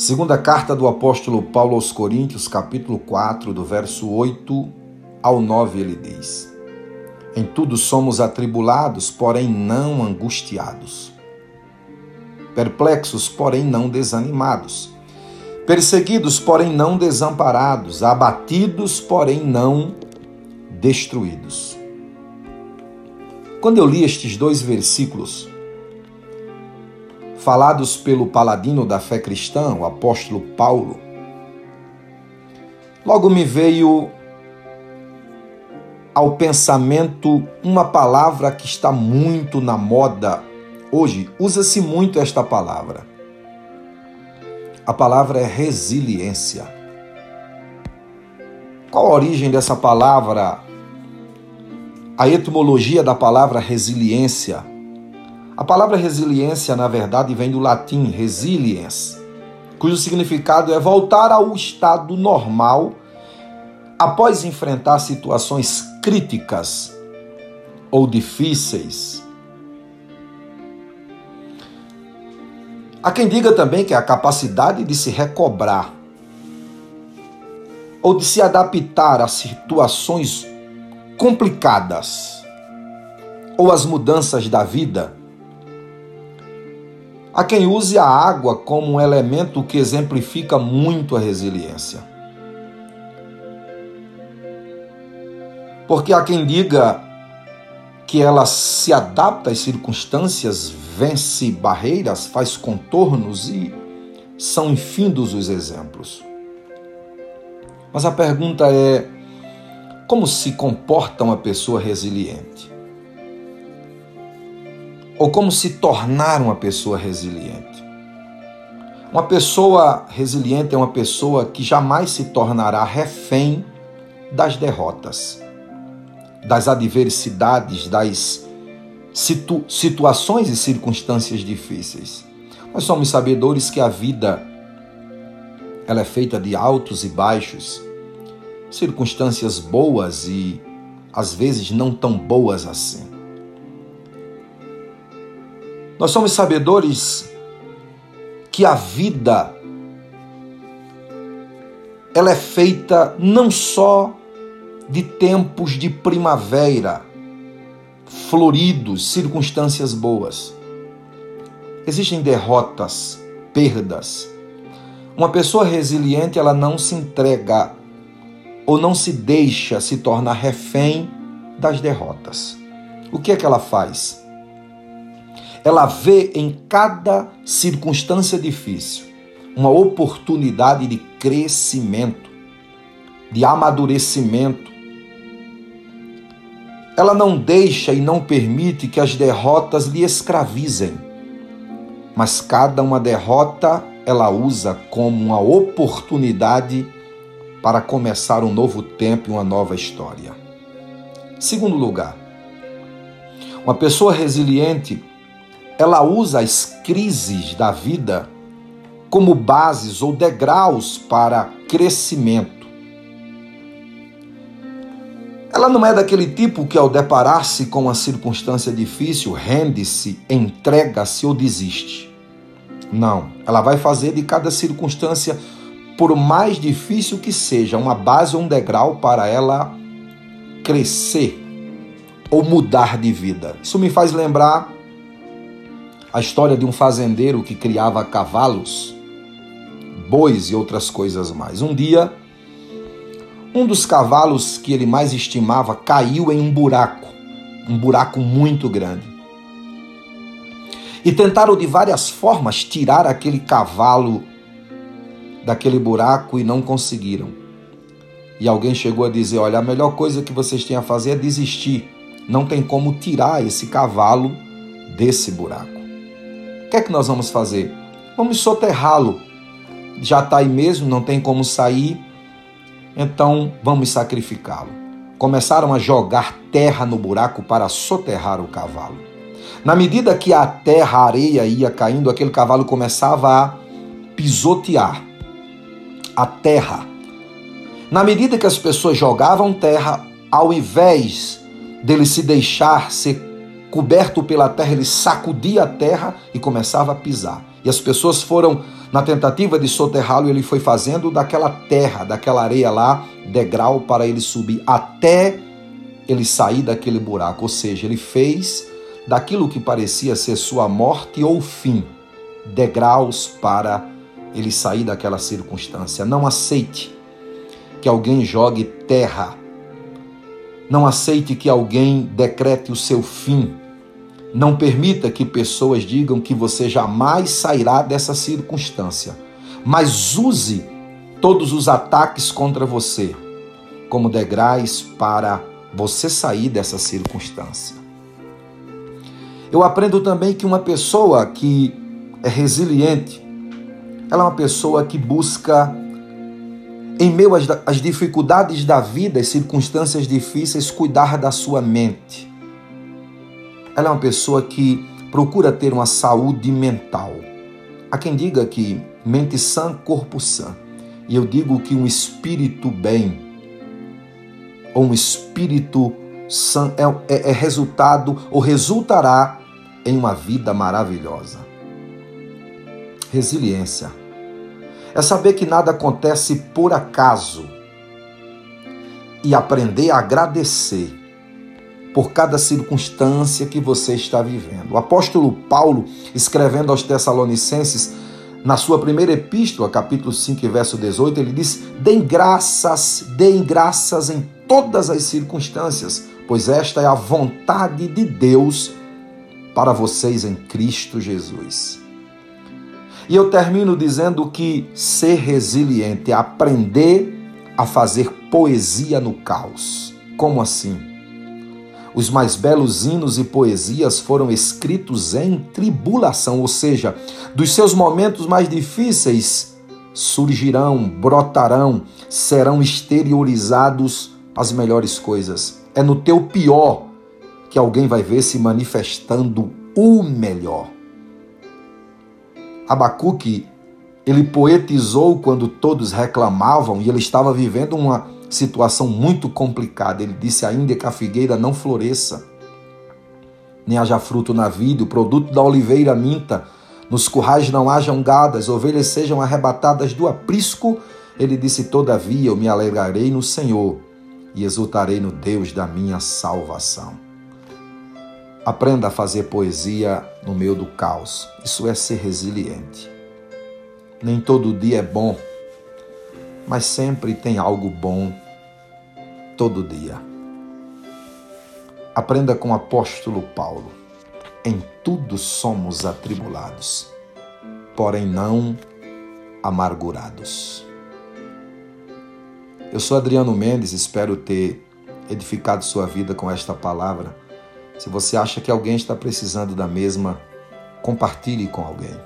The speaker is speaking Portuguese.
Segunda carta do apóstolo Paulo aos Coríntios, capítulo 4, do verso 8 ao 9, ele diz: Em tudo somos atribulados, porém não angustiados. Perplexos, porém não desanimados. Perseguidos, porém não desamparados. Abatidos, porém não destruídos. Quando eu li estes dois versículos, falados pelo paladino da fé cristã, o apóstolo Paulo, logo me veio ao pensamento uma palavra que está muito na moda hoje. Usa-se muito esta palavra. A palavra é resiliência. Qual a origem dessa palavra? A etimologia da palavra resiliência a palavra resiliência, na verdade, vem do latim resiliens, cujo significado é voltar ao estado normal após enfrentar situações críticas ou difíceis. Há quem diga também que é a capacidade de se recobrar ou de se adaptar a situações complicadas ou às mudanças da vida Há quem use a água como um elemento que exemplifica muito a resiliência. Porque há quem diga que ela se adapta às circunstâncias, vence barreiras, faz contornos e são infindos os exemplos. Mas a pergunta é: como se comporta uma pessoa resiliente? Ou como se tornar uma pessoa resiliente. Uma pessoa resiliente é uma pessoa que jamais se tornará refém das derrotas, das adversidades, das situ situações e circunstâncias difíceis. Nós somos sabedores que a vida ela é feita de altos e baixos, circunstâncias boas e às vezes não tão boas assim. Nós somos sabedores que a vida ela é feita não só de tempos de primavera, floridos, circunstâncias boas. Existem derrotas, perdas. Uma pessoa resiliente, ela não se entrega ou não se deixa se tornar refém das derrotas. O que é que ela faz? Ela vê em cada circunstância difícil uma oportunidade de crescimento, de amadurecimento. Ela não deixa e não permite que as derrotas lhe escravizem, mas cada uma derrota ela usa como uma oportunidade para começar um novo tempo e uma nova história. Segundo lugar, uma pessoa resiliente ela usa as crises da vida como bases ou degraus para crescimento. Ela não é daquele tipo que, ao deparar-se com uma circunstância difícil, rende-se, entrega-se ou desiste. Não, ela vai fazer de cada circunstância, por mais difícil que seja, uma base ou um degrau para ela crescer ou mudar de vida. Isso me faz lembrar a história de um fazendeiro que criava cavalos, bois e outras coisas mais. Um dia, um dos cavalos que ele mais estimava caiu em um buraco, um buraco muito grande. E tentaram de várias formas tirar aquele cavalo daquele buraco e não conseguiram. E alguém chegou a dizer: Olha, a melhor coisa que vocês têm a fazer é desistir. Não tem como tirar esse cavalo desse buraco. Que é que nós vamos fazer? Vamos soterrá-lo. Já está aí mesmo, não tem como sair, então vamos sacrificá-lo. Começaram a jogar terra no buraco para soterrar o cavalo. Na medida que a terra, a areia ia caindo, aquele cavalo começava a pisotear a terra. Na medida que as pessoas jogavam terra, ao invés dele se deixar ser coberto pela terra, ele sacudia a terra e começava a pisar. E as pessoas foram Na tentativa de soterrá-lo, ele foi fazendo daquela terra, daquela areia lá, degrau para ele subir até ele sair daquele buraco. Ou seja, ele fez daquilo que parecia ser sua morte ou fim, degraus para ele sair daquela circunstância. Não aceite que alguém jogue terra. Não aceite que alguém decrete o seu fim. Não permita que pessoas digam que você jamais sairá dessa circunstância. Mas use todos os ataques contra você como degraus para você sair dessa circunstância. Eu aprendo também que uma pessoa que é resiliente, ela é uma pessoa que busca, em meio às, dificuldades da vida, as circunstâncias difíceis, cuidar da sua mente. Ela é uma pessoa que procura ter uma saúde mental. Há quem diga que mente sã, corpo sã. E eu digo que um espírito bem, ou um espírito sã, é, é, é resultado ou resultará em uma vida maravilhosa. Resiliência é saber que nada acontece por acaso e aprender a agradecer por cada circunstância que você está vivendo. O apóstolo Paulo, escrevendo aos Tessalonicenses, na sua primeira epístola, capítulo 5, verso 18, ele diz: Deem graças, deem graças em todas as circunstâncias, pois esta é a vontade de Deus para vocês em Cristo Jesus. E eu termino dizendo que ser resiliente é aprender a fazer poesia no caos. Como assim? Os mais belos hinos e poesias foram escritos em tribulação, ou seja, dos seus momentos mais difíceis surgirão, brotarão, serão exteriorizados as melhores coisas. É no teu pior que alguém vai ver se manifestando o melhor. Abacuque, ele poetizou quando todos reclamavam e ele estava vivendo uma situação muito complicada. Ele disse ainda que a figueira não floresça, nem haja fruto na vida, o produto da oliveira minta, nos currais não hajam gadas, ovelhas sejam arrebatadas do aprisco. Ele disse: Todavia eu me alegrarei no Senhor e exultarei no Deus da minha salvação. Aprenda a fazer poesia no meio do caos. Isso é ser resiliente. Nem todo dia é bom, mas sempre tem algo bom todo dia. Aprenda com o apóstolo Paulo. Em tudo somos atribulados, porém não amargurados. Eu sou Adriano Mendes, espero ter edificado sua vida com esta palavra. Se você acha que alguém está precisando da mesma, compartilhe com alguém.